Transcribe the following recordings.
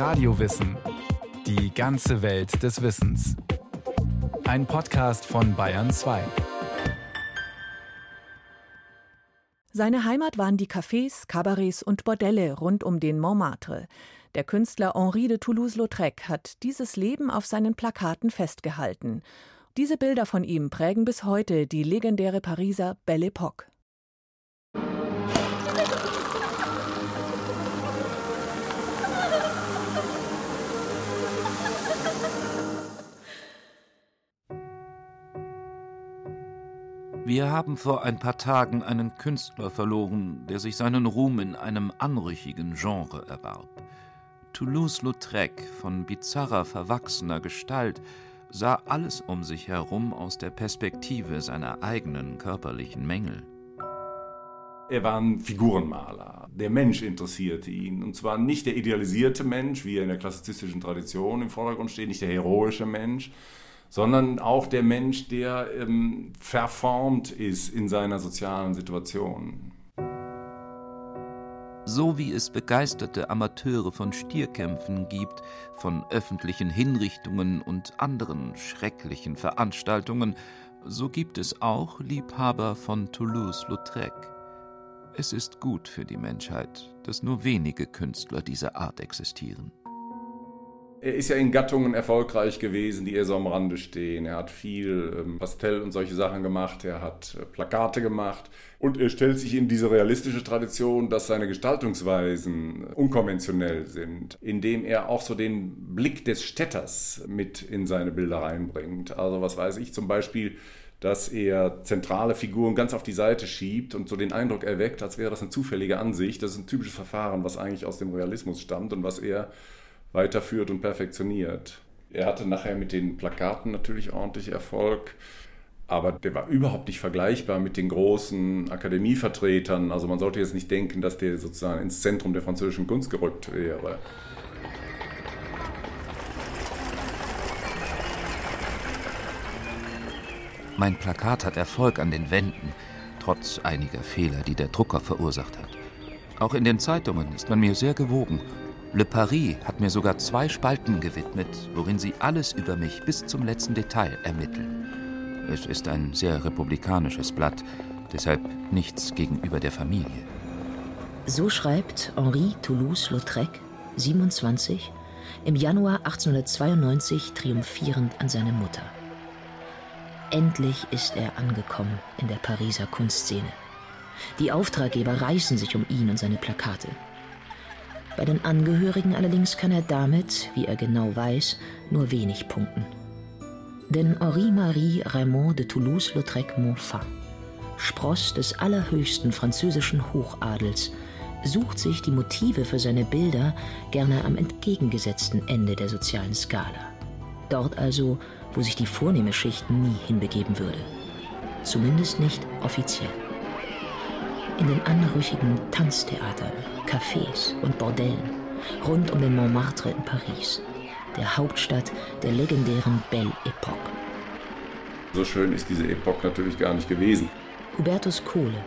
Radiowissen. Die ganze Welt des Wissens. Ein Podcast von Bayern 2. Seine Heimat waren die Cafés, Cabarets und Bordelle rund um den Montmartre. Der Künstler Henri de Toulouse-Lautrec hat dieses Leben auf seinen Plakaten festgehalten. Diese Bilder von ihm prägen bis heute die legendäre Pariser Belle Époque. Wir haben vor ein paar Tagen einen Künstler verloren, der sich seinen Ruhm in einem anrüchigen Genre erwarb. Toulouse-Lautrec, von bizarrer, verwachsener Gestalt, sah alles um sich herum aus der Perspektive seiner eigenen körperlichen Mängel. Er war ein Figurenmaler. Der Mensch interessierte ihn. Und zwar nicht der idealisierte Mensch, wie er in der klassizistischen Tradition im Vordergrund steht, nicht der heroische Mensch, sondern auch der Mensch, der ähm, verformt ist in seiner sozialen Situation. So wie es begeisterte Amateure von Stierkämpfen gibt, von öffentlichen Hinrichtungen und anderen schrecklichen Veranstaltungen, so gibt es auch Liebhaber von Toulouse-Lautrec. Es ist gut für die Menschheit, dass nur wenige Künstler dieser Art existieren. Er ist ja in Gattungen erfolgreich gewesen, die eher so am Rande stehen. Er hat viel ähm, Pastell und solche Sachen gemacht. Er hat äh, Plakate gemacht. Und er stellt sich in diese realistische Tradition, dass seine Gestaltungsweisen unkonventionell sind, indem er auch so den Blick des Städters mit in seine Bilder reinbringt. Also was weiß ich zum Beispiel, dass er zentrale Figuren ganz auf die Seite schiebt und so den Eindruck erweckt, als wäre das eine zufällige Ansicht. Das ist ein typisches Verfahren, was eigentlich aus dem Realismus stammt und was er weiterführt und perfektioniert. Er hatte nachher mit den Plakaten natürlich ordentlich Erfolg, aber der war überhaupt nicht vergleichbar mit den großen Akademievertretern. Also man sollte jetzt nicht denken, dass der sozusagen ins Zentrum der französischen Kunst gerückt wäre. Mein Plakat hat Erfolg an den Wänden, trotz einiger Fehler, die der Drucker verursacht hat. Auch in den Zeitungen ist man mir sehr gewogen Le Paris hat mir sogar zwei Spalten gewidmet, worin sie alles über mich bis zum letzten Detail ermitteln. Es ist ein sehr republikanisches Blatt, deshalb nichts gegenüber der Familie. So schreibt Henri Toulouse-Lautrec, 27, im Januar 1892 triumphierend an seine Mutter. Endlich ist er angekommen in der Pariser Kunstszene. Die Auftraggeber reißen sich um ihn und seine Plakate. Bei den Angehörigen allerdings kann er damit, wie er genau weiß, nur wenig punkten. Denn Henri-Marie Raymond de Toulouse-Lautrec-Montfort, Spross des allerhöchsten französischen Hochadels, sucht sich die Motive für seine Bilder gerne am entgegengesetzten Ende der sozialen Skala. Dort also, wo sich die vornehme Schicht nie hinbegeben würde. Zumindest nicht offiziell. In den anrüchigen Tanztheatern, Cafés und Bordellen rund um den Montmartre in Paris, der Hauptstadt der legendären Belle Époque. So schön ist diese Epoche natürlich gar nicht gewesen. Hubertus Kohle,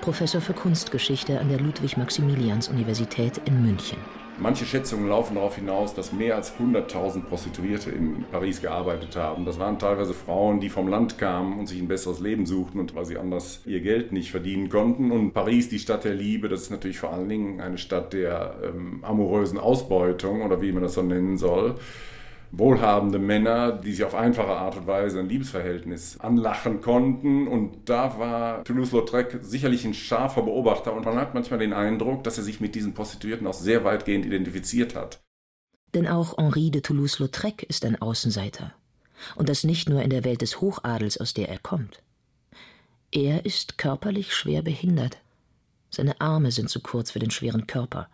Professor für Kunstgeschichte an der Ludwig-Maximilians-Universität in München. Manche Schätzungen laufen darauf hinaus, dass mehr als 100.000 Prostituierte in Paris gearbeitet haben. Das waren teilweise Frauen, die vom Land kamen und sich ein besseres Leben suchten und weil sie anders ihr Geld nicht verdienen konnten. Und Paris, die Stadt der Liebe, das ist natürlich vor allen Dingen eine Stadt der ähm, amorösen Ausbeutung oder wie man das so nennen soll wohlhabende Männer, die sich auf einfache Art und Weise ein Liebesverhältnis anlachen konnten. Und da war Toulouse-Lautrec sicherlich ein scharfer Beobachter und man hat manchmal den Eindruck, dass er sich mit diesen Prostituierten auch sehr weitgehend identifiziert hat. Denn auch Henri de Toulouse-Lautrec ist ein Außenseiter. Und das nicht nur in der Welt des Hochadels, aus der er kommt. Er ist körperlich schwer behindert. Seine Arme sind zu kurz für den schweren Körper.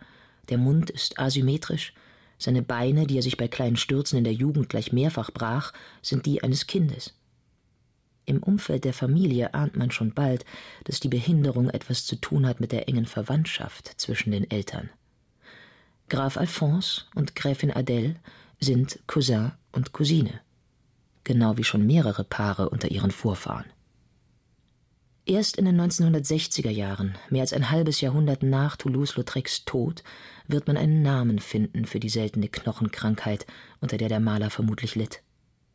Der Mund ist asymmetrisch seine Beine, die er sich bei kleinen Stürzen in der Jugend gleich mehrfach brach, sind die eines Kindes. Im Umfeld der Familie ahnt man schon bald, dass die Behinderung etwas zu tun hat mit der engen Verwandtschaft zwischen den Eltern. Graf Alphonse und Gräfin Adele sind Cousin und Cousine, genau wie schon mehrere Paare unter ihren Vorfahren. Erst in den 1960er Jahren, mehr als ein halbes Jahrhundert nach Toulouse-Lautrecs Tod, wird man einen Namen finden für die seltene Knochenkrankheit, unter der der Maler vermutlich litt.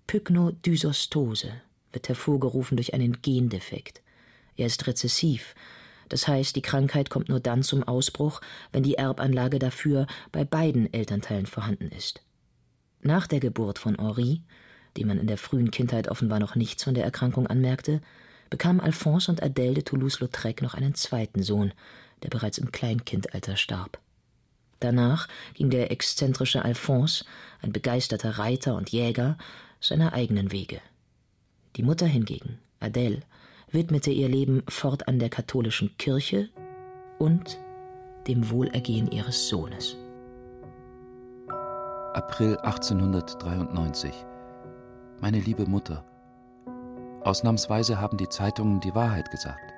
Pyknodysostose wird hervorgerufen durch einen Gendefekt. Er ist rezessiv, das heißt, die Krankheit kommt nur dann zum Ausbruch, wenn die Erbanlage dafür bei beiden Elternteilen vorhanden ist. Nach der Geburt von Henri, dem man in der frühen Kindheit offenbar noch nichts von der Erkrankung anmerkte, bekamen Alphonse und Adèle de Toulouse-Lautrec noch einen zweiten Sohn, der bereits im Kleinkindalter starb. Danach ging der exzentrische Alphonse, ein begeisterter Reiter und Jäger, seiner eigenen Wege. Die Mutter hingegen, Adèle, widmete ihr Leben fortan der katholischen Kirche und dem Wohlergehen ihres Sohnes. April 1893. Meine liebe Mutter, Ausnahmsweise haben die Zeitungen die Wahrheit gesagt.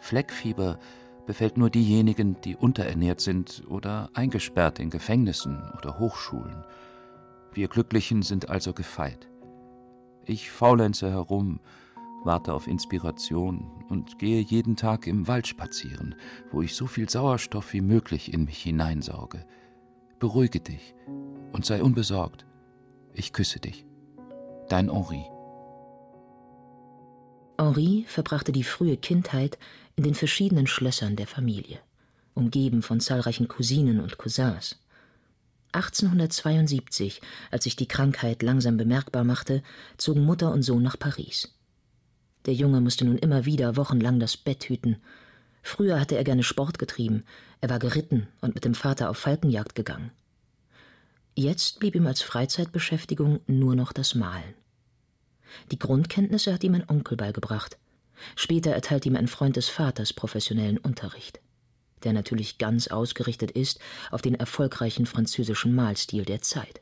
Fleckfieber befällt nur diejenigen, die unterernährt sind oder eingesperrt in Gefängnissen oder Hochschulen. Wir Glücklichen sind also gefeit. Ich faulenze herum, warte auf Inspiration und gehe jeden Tag im Wald spazieren, wo ich so viel Sauerstoff wie möglich in mich hineinsauge. Beruhige dich und sei unbesorgt. Ich küsse dich. Dein Henri. Henri verbrachte die frühe Kindheit in den verschiedenen Schlössern der Familie, umgeben von zahlreichen Cousinen und Cousins. 1872, als sich die Krankheit langsam bemerkbar machte, zogen Mutter und Sohn nach Paris. Der Junge musste nun immer wieder wochenlang das Bett hüten. Früher hatte er gerne Sport getrieben, er war geritten und mit dem Vater auf Falkenjagd gegangen. Jetzt blieb ihm als Freizeitbeschäftigung nur noch das Malen. Die Grundkenntnisse hat ihm ein Onkel beigebracht. Später erteilt ihm ein Freund des Vaters professionellen Unterricht, der natürlich ganz ausgerichtet ist auf den erfolgreichen französischen Malstil der Zeit.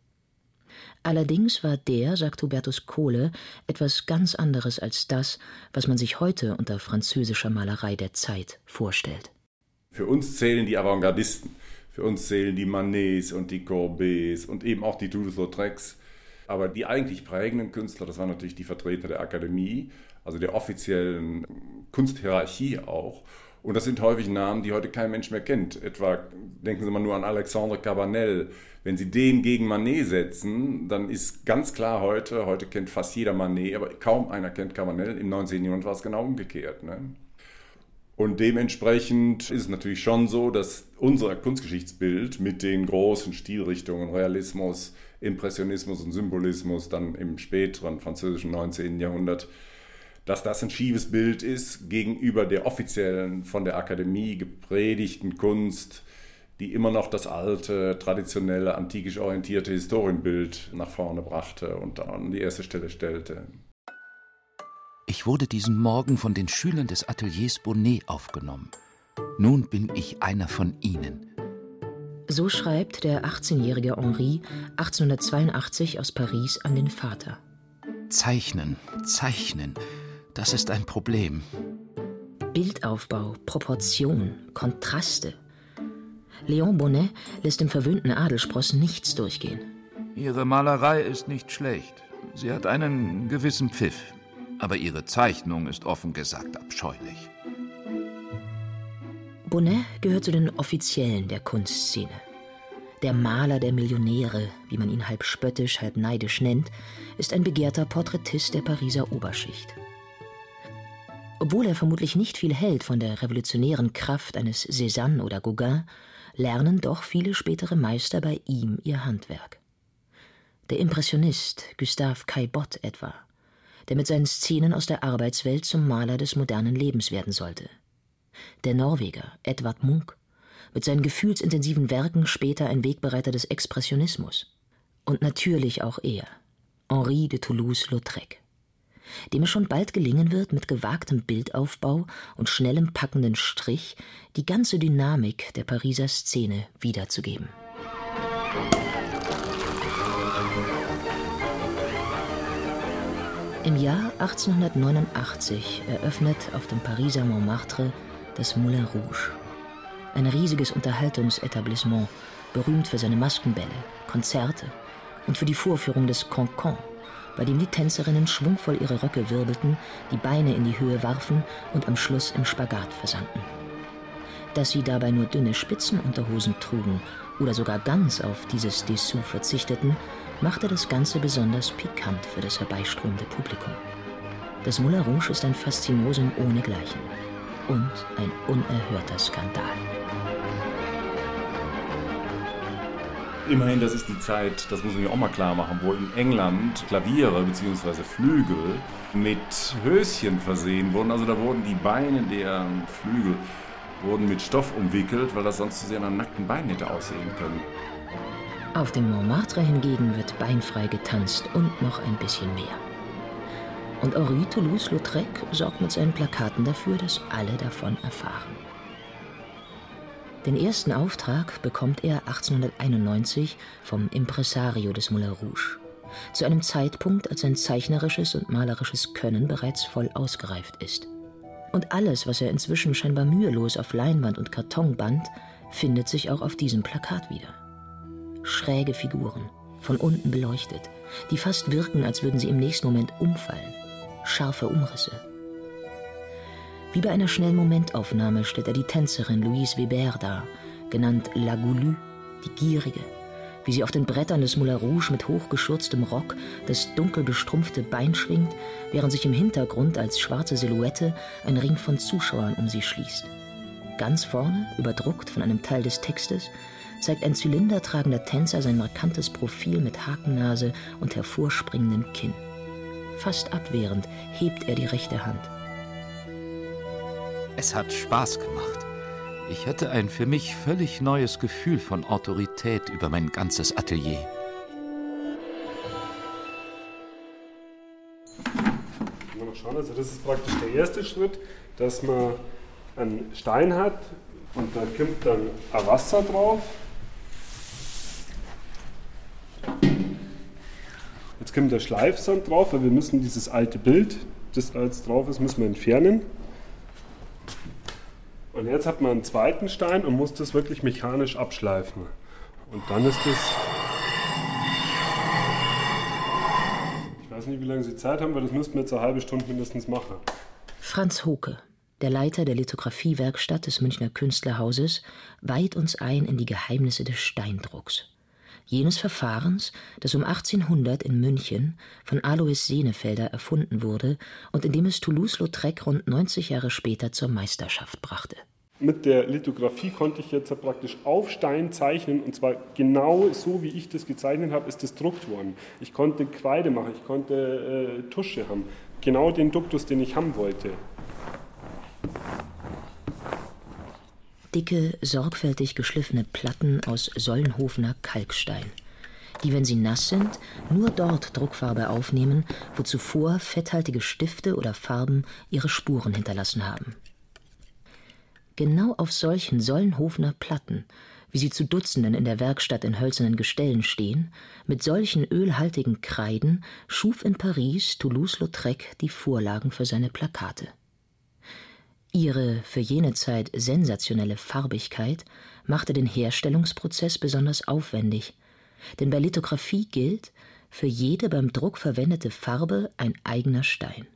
Allerdings war der, sagt Hubertus Kohle, etwas ganz anderes als das, was man sich heute unter französischer Malerei der Zeit vorstellt. Für uns zählen die Avantgardisten, für uns zählen die Manets und die Courbets und eben auch die Toulouse-Lautrecs aber die eigentlich prägenden Künstler, das waren natürlich die Vertreter der Akademie, also der offiziellen Kunsthierarchie auch. Und das sind häufig Namen, die heute kein Mensch mehr kennt. Etwa denken Sie mal nur an Alexandre Cabanel. Wenn Sie den gegen Manet setzen, dann ist ganz klar heute, heute kennt fast jeder Manet, aber kaum einer kennt Cabanel. Im 19. Jahrhundert war es genau umgekehrt. Ne? Und dementsprechend ist es natürlich schon so, dass unser Kunstgeschichtsbild mit den großen Stilrichtungen, Realismus, Impressionismus und Symbolismus dann im späteren französischen 19. Jahrhundert, dass das ein schiefes Bild ist gegenüber der offiziellen, von der Akademie gepredigten Kunst, die immer noch das alte, traditionelle, antikisch orientierte Historienbild nach vorne brachte und an die erste Stelle stellte. Ich wurde diesen Morgen von den Schülern des Ateliers Bonnet aufgenommen. Nun bin ich einer von ihnen. So schreibt der 18-jährige Henri 1882 aus Paris an den Vater. Zeichnen, zeichnen, das ist ein Problem. Bildaufbau, Proportion, Kontraste. Léon Bonnet lässt dem verwöhnten Adelspross nichts durchgehen. Ihre Malerei ist nicht schlecht. Sie hat einen gewissen Pfiff. Aber ihre Zeichnung ist offen gesagt abscheulich. Bonnet gehört zu den Offiziellen der Kunstszene. Der Maler der Millionäre, wie man ihn halb spöttisch, halb neidisch nennt, ist ein begehrter Porträtist der Pariser Oberschicht. Obwohl er vermutlich nicht viel hält von der revolutionären Kraft eines Cézanne oder Gauguin, lernen doch viele spätere Meister bei ihm ihr Handwerk. Der Impressionist Gustave Caillebotte etwa, der mit seinen Szenen aus der Arbeitswelt zum Maler des modernen Lebens werden sollte – der Norweger Edvard Munch, mit seinen gefühlsintensiven Werken später ein Wegbereiter des Expressionismus. Und natürlich auch er, Henri de Toulouse-Lautrec, dem es schon bald gelingen wird, mit gewagtem Bildaufbau und schnellem packenden Strich die ganze Dynamik der Pariser Szene wiederzugeben. Im Jahr 1889 eröffnet auf dem Pariser Montmartre das Moulin Rouge. Ein riesiges Unterhaltungsetablissement, berühmt für seine Maskenbälle, Konzerte und für die Vorführung des Cancan, bei dem die Tänzerinnen schwungvoll ihre Röcke wirbelten, die Beine in die Höhe warfen und am Schluss im Spagat versanken. Dass sie dabei nur dünne Spitzenunterhosen trugen oder sogar ganz auf dieses Dessous verzichteten, machte das Ganze besonders pikant für das herbeiströmende Publikum. Das Moulin Rouge ist ein Faszinosum ohnegleichen und ein unerhörter Skandal. Immerhin, das ist die Zeit, das muss man ja auch mal klar machen, wo in England Klaviere bzw. Flügel mit Höschen versehen wurden. Also da wurden die Beine der Flügel wurden mit Stoff umwickelt, weil das sonst zu sehr nach nackten Beinen hätte aussehen können. Auf dem Montmartre hingegen wird beinfrei getanzt und noch ein bisschen mehr. Und Henri Toulouse-Lautrec sorgt mit seinen Plakaten dafür, dass alle davon erfahren. Den ersten Auftrag bekommt er 1891 vom Impresario des Moulin Rouge. Zu einem Zeitpunkt, als sein zeichnerisches und malerisches Können bereits voll ausgereift ist. Und alles, was er inzwischen scheinbar mühelos auf Leinwand und Karton band, findet sich auch auf diesem Plakat wieder. Schräge Figuren, von unten beleuchtet, die fast wirken, als würden sie im nächsten Moment umfallen. Scharfe Umrisse. Wie bei einer schnellen Momentaufnahme stellt er die Tänzerin Louise Weber dar, genannt La Goulue, die Gierige, wie sie auf den Brettern des Moulin Rouge mit hochgeschürztem Rock das dunkel bestrumpfte Bein schwingt, während sich im Hintergrund als schwarze Silhouette ein Ring von Zuschauern um sie schließt. Ganz vorne, überdruckt von einem Teil des Textes, zeigt ein zylindertragender Tänzer sein markantes Profil mit Hakennase und hervorspringendem Kinn. Fast abwehrend hebt er die rechte Hand. Es hat Spaß gemacht. Ich hatte ein für mich völlig neues Gefühl von Autorität über mein ganzes Atelier. Mal schauen, also das ist praktisch der erste Schritt, dass man einen Stein hat und da kommt dann ein Wasser drauf. Jetzt kommt der Schleifsand drauf, weil wir müssen dieses alte Bild, das da jetzt drauf ist, müssen wir entfernen. Und jetzt hat man einen zweiten Stein und muss das wirklich mechanisch abschleifen. Und dann ist es. Ich weiß nicht, wie lange Sie Zeit haben, weil das müssten wir jetzt eine halbe Stunde mindestens machen. Franz Hoke, der Leiter der Lithografiewerkstatt des Münchner Künstlerhauses, weiht uns ein in die Geheimnisse des Steindrucks. Jenes Verfahrens, das um 1800 in München von Alois Senefelder erfunden wurde und in dem es Toulouse-Lautrec rund 90 Jahre später zur Meisterschaft brachte. Mit der Lithografie konnte ich jetzt praktisch auf Stein zeichnen und zwar genau so, wie ich das gezeichnet habe, ist das druckt worden. Ich konnte Kreide machen, ich konnte äh, Tusche haben. Genau den Duktus, den ich haben wollte. Dicke, sorgfältig geschliffene Platten aus Sollenhofener Kalkstein, die, wenn sie nass sind, nur dort Druckfarbe aufnehmen, wo zuvor fetthaltige Stifte oder Farben ihre Spuren hinterlassen haben. Genau auf solchen Sollenhofener Platten, wie sie zu Dutzenden in der Werkstatt in hölzernen Gestellen stehen, mit solchen ölhaltigen Kreiden schuf in Paris Toulouse-Lautrec die Vorlagen für seine Plakate. Ihre für jene Zeit sensationelle Farbigkeit machte den Herstellungsprozess besonders aufwendig, denn bei Lithografie gilt, für jede beim Druck verwendete Farbe ein eigener Stein.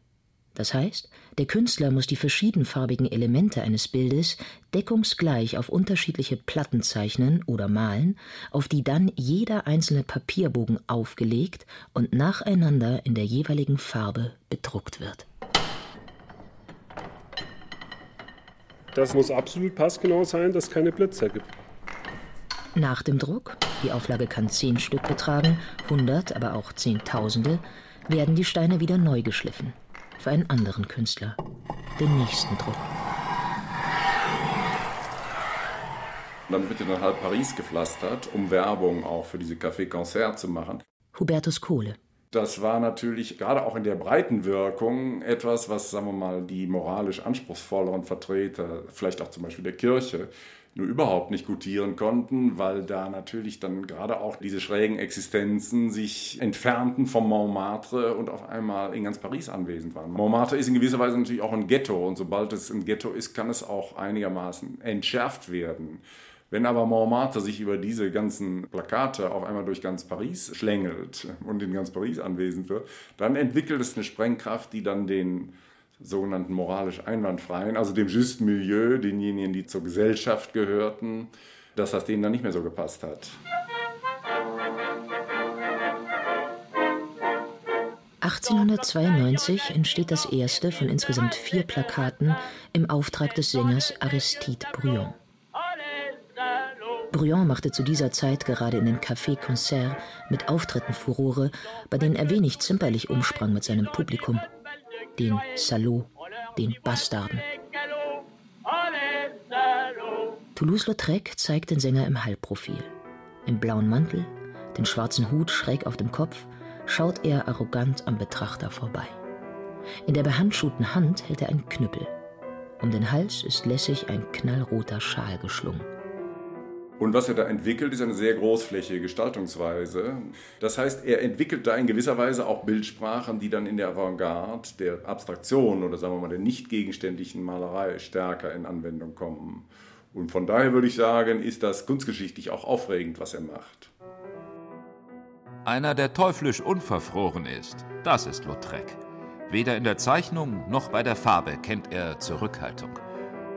Das heißt, der Künstler muss die verschiedenfarbigen Elemente eines Bildes deckungsgleich auf unterschiedliche Platten zeichnen oder malen, auf die dann jeder einzelne Papierbogen aufgelegt und nacheinander in der jeweiligen Farbe bedruckt wird. Das muss absolut passgenau sein, dass es keine Blitzer gibt. Nach dem Druck, die Auflage kann zehn Stück betragen, hundert, aber auch Zehntausende, werden die Steine wieder neu geschliffen. Für einen anderen Künstler. Den nächsten Druck. Dann wird ja dann halb Paris gepflastert, um Werbung auch für diese Café-Concert zu machen. Hubertus Kohle. Das war natürlich gerade auch in der breiten Wirkung etwas, was, sagen wir mal, die moralisch anspruchsvolleren Vertreter, vielleicht auch zum Beispiel der Kirche, nur überhaupt nicht gutieren konnten, weil da natürlich dann gerade auch diese schrägen Existenzen sich entfernten vom Montmartre und auf einmal in ganz Paris anwesend waren. Montmartre ist in gewisser Weise natürlich auch ein Ghetto und sobald es ein Ghetto ist, kann es auch einigermaßen entschärft werden Wenn aber Montmartre sich über diese ganzen Plakate auf einmal durch ganz Paris schlängelt und in ganz Paris anwesend wird, dann entwickelt es eine Sprengkraft, die dann den sogenannten moralisch Einwandfreien, also dem Just Milieu, denjenigen, die zur Gesellschaft gehörten, dass das denen dann nicht mehr so gepasst hat. 1892 entsteht das erste von insgesamt vier Plakaten im Auftrag des Sängers Aristide Bruyon. Bruyon machte zu dieser Zeit gerade in den Café-Concert mit Auftritten Furore, bei denen er wenig zimperlich umsprang mit seinem Publikum. Den Salot, den Bastarden. Toulouse-Lautrec zeigt den Sänger im Halbprofil. Im blauen Mantel, den schwarzen Hut schräg auf dem Kopf, schaut er arrogant am Betrachter vorbei. In der behandschuhten Hand hält er einen Knüppel. Um den Hals ist lässig ein knallroter Schal geschlungen. Und was er da entwickelt, ist eine sehr großflächige Gestaltungsweise. Das heißt, er entwickelt da in gewisser Weise auch Bildsprachen, die dann in der Avantgarde, der Abstraktion oder sagen wir mal der nicht gegenständlichen Malerei stärker in Anwendung kommen. Und von daher würde ich sagen, ist das kunstgeschichtlich auch aufregend, was er macht. Einer, der teuflisch unverfroren ist, das ist Lautrec. Weder in der Zeichnung noch bei der Farbe kennt er Zurückhaltung.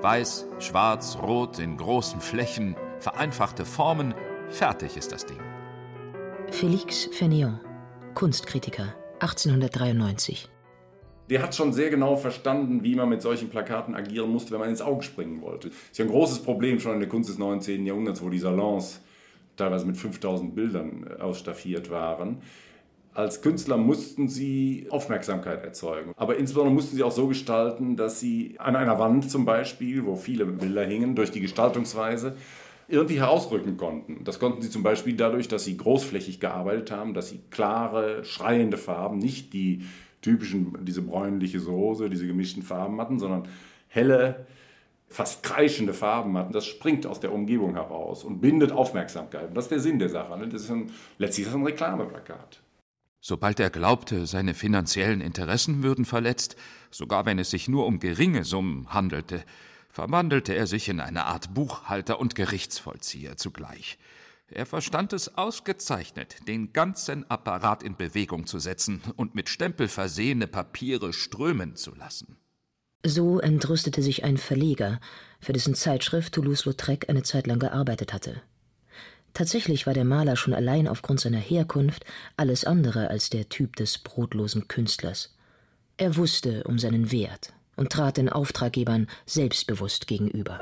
Weiß, schwarz, rot in großen Flächen, vereinfachte Formen, fertig ist das Ding. Félix Fénéon, Kunstkritiker, 1893. Der hat schon sehr genau verstanden, wie man mit solchen Plakaten agieren musste, wenn man ins Auge springen wollte. Das ist ja ein großes Problem schon in der Kunst des 19. Jahrhunderts, wo die Salons teilweise mit 5000 Bildern äh, ausstaffiert waren. Als Künstler mussten sie Aufmerksamkeit erzeugen. Aber insbesondere mussten sie auch so gestalten, dass sie an einer Wand zum Beispiel, wo viele Bilder hingen, durch die Gestaltungsweise irgendwie herausrücken konnten. Das konnten sie zum Beispiel dadurch, dass sie großflächig gearbeitet haben, dass sie klare, schreiende Farben, nicht die typischen, diese bräunliche Soße, diese gemischten Farben hatten, sondern helle, fast kreischende Farben hatten, das springt aus der Umgebung heraus und bindet Aufmerksamkeit. Und das ist der Sinn der Sache. Ne? Das ist ein, letztlich ist das ein Reklameplakat. Sobald er glaubte, seine finanziellen Interessen würden verletzt, sogar wenn es sich nur um geringe Summen handelte, verwandelte er sich in eine Art Buchhalter und Gerichtsvollzieher zugleich. Er verstand es ausgezeichnet, den ganzen Apparat in Bewegung zu setzen und mit Stempel versehene Papiere strömen zu lassen. So entrüstete sich ein Verleger, für dessen Zeitschrift Toulouse-Lautrec eine Zeit lang gearbeitet hatte. Tatsächlich war der Maler schon allein aufgrund seiner Herkunft alles andere als der Typ des brotlosen Künstlers. Er wusste um seinen Wert und trat den Auftraggebern selbstbewusst gegenüber.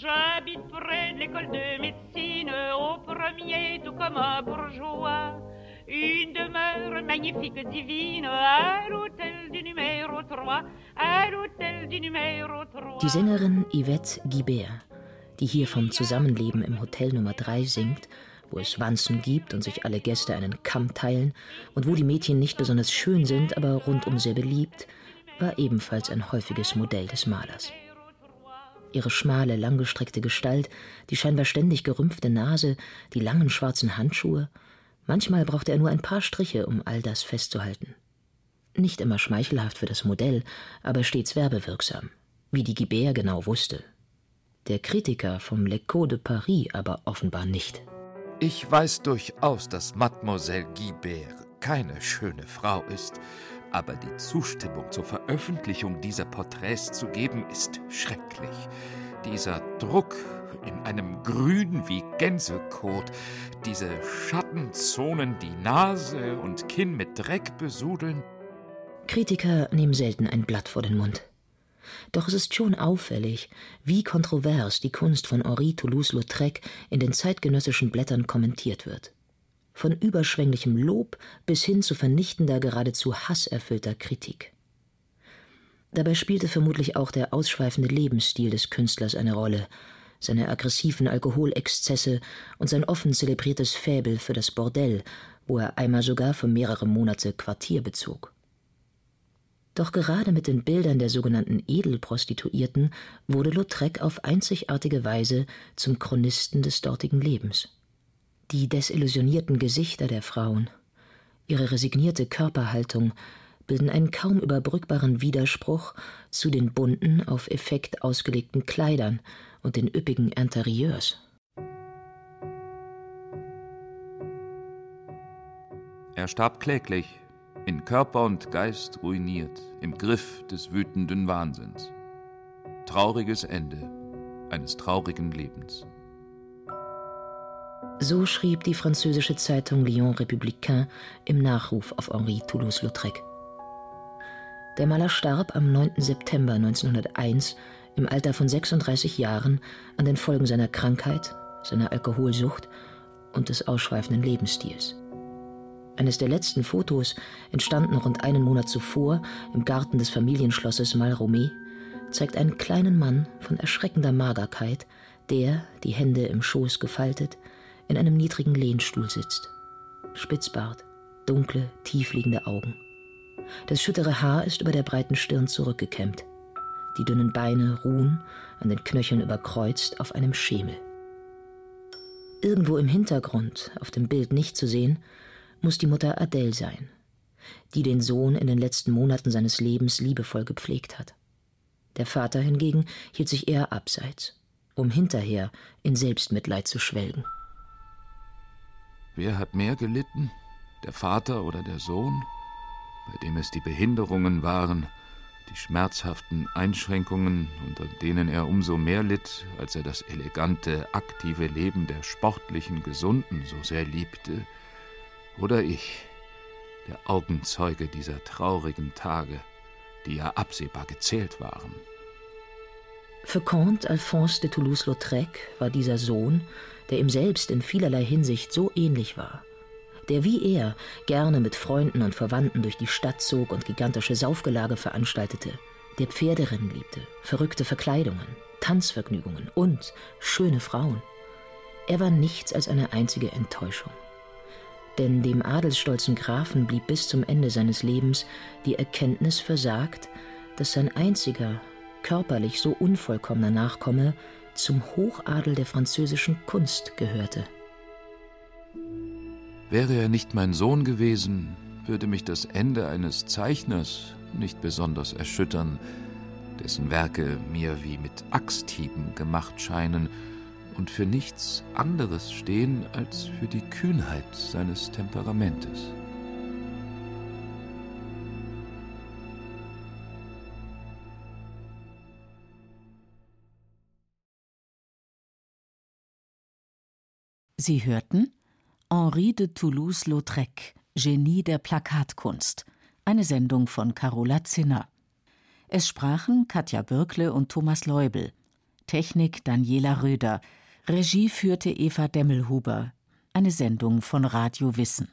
J'habite près de l'école de médecine, au premier, tout comme un bourgeois. Une demeure magnifique, divine, à l'hôtel du numéro 3, à l'hôtel du numéro 3. Die Sängerin Yvette Guibert, die hier vom Zusammenleben im Hotel Nummer 3 singt, wo es Wanzen gibt und sich alle Gäste einen Kamm teilen und wo die Mädchen nicht besonders schön sind, aber rundum sehr beliebt, war ebenfalls ein häufiges Modell des Malers. Ihre schmale, langgestreckte Gestalt, die scheinbar ständig gerümpfte Nase, die langen schwarzen Handschuhe – Manchmal brauchte er nur ein paar Striche, um all das festzuhalten. Nicht immer schmeichelhaft für das Modell, aber stets werbewirksam, wie die Guibert genau wusste. Der Kritiker vom L'Echo de Paris aber offenbar nicht. Ich weiß durchaus, dass Mademoiselle Guibert keine schöne Frau ist, aber die Zustimmung zur Veröffentlichung dieser Porträts zu geben, ist schrecklich. Dieser Druck in einem Grün wie Gänsekot, diese Schattenzonen, die Nase und Kinn mit Dreck besudeln. Kritiker nehmen selten ein Blatt vor den Mund. Doch es ist schon auffällig, wie kontrovers die Kunst von Henri Toulouse-Lautrec in den zeitgenössischen Blättern kommentiert wird. Von überschwänglichem Lob bis hin zu vernichtender, geradezu hasserfüllter Kritik. Dabei spielte vermutlich auch der ausschweifende Lebensstil des Künstlers eine Rolle, seine aggressiven Alkoholexzesse und sein offen zelebriertes Faible für das Bordell, wo er einmal sogar für mehrere Monate Quartier bezog. Doch gerade mit den Bildern der sogenannten Edelprostituierten wurde Lautrec auf einzigartige Weise zum Chronisten des dortigen Lebens. Die desillusionierten Gesichter der Frauen, ihre resignierte Körperhaltung, bilden einen kaum überbrückbaren Widerspruch zu den bunten, auf Effekt ausgelegten Kleidern und den üppigen Interieurs. Er starb kläglich, in Körper und Geist ruiniert, im Griff des wütenden Wahnsinns. Trauriges Ende eines traurigen Lebens. So schrieb die französische Zeitung Lyon Républicain im Nachruf auf Henri Toulouse-Lautrec. Der Maler starb am 9. September 1901 im Alter von 36 Jahren an den Folgen seiner Krankheit, seiner Alkoholsucht und des ausschweifenden Lebensstils. Eines der letzten Fotos, entstanden rund einen Monat zuvor im Garten des Familienschlosses Malromé, zeigt einen kleinen Mann von erschreckender Magerkeit, der, die Hände im Schoß gefaltet, in einem niedrigen Lehnstuhl sitzt. Spitzbart, dunkle, tiefliegende Augen. Das schüttere Haar ist über der breiten Stirn zurückgekämmt. Die dünnen Beine ruhen, an den Knöcheln überkreuzt, auf einem Schemel. Irgendwo im Hintergrund, auf dem Bild nicht zu sehen, muss die Mutter Adele sein, die den Sohn in den letzten Monaten seines Lebens liebevoll gepflegt hat. Der Vater hingegen hielt sich eher abseits, um hinterher in Selbstmitleid zu schwelgen. Wer hat mehr gelitten, der Vater oder der Sohn, bei dem es die Behinderungen waren, die schmerzhaften Einschränkungen, unter denen er umso mehr litt, als er das elegante, aktive Leben der sportlichen Gesunden so sehr liebte, oder ich, der Augenzeuge dieser traurigen Tage, die ja absehbar gezählt waren. Für Comte Alphonse de Toulouse-Lautrec war dieser Sohn, der ihm selbst in vielerlei Hinsicht so ähnlich war, der wie er gerne mit Freunden und Verwandten durch die Stadt zog und gigantische Saufgelage veranstaltete, der Pferderennen liebte, verrückte Verkleidungen, Tanzvergnügungen und schöne Frauen. Er war nichts als eine einzige Enttäuschung. Denn dem adelsstolzen Grafen blieb bis zum Ende seines Lebens die Erkenntnis versagt, dass sein einziger, körperlich so unvollkommener Nachkomme zum Hochadel der französischen Kunst gehörte. Wäre er nicht mein Sohn gewesen, würde mich das Ende eines Zeichners nicht besonders erschüttern, dessen Werke mir wie mit Axthieben gemacht scheinen und für nichts anderes stehen als für die Kühnheit seines Temperamentes. Sie hörten Henri de Toulouse-Lautrec, Genie der Plakatkunst, eine Sendung von Carola Zinner. Es sprachen Katja Birkle und Thomas Leubel, Technik Daniela Röder, Regie führte Eva Demmelhuber, eine Sendung von Radio Wissen.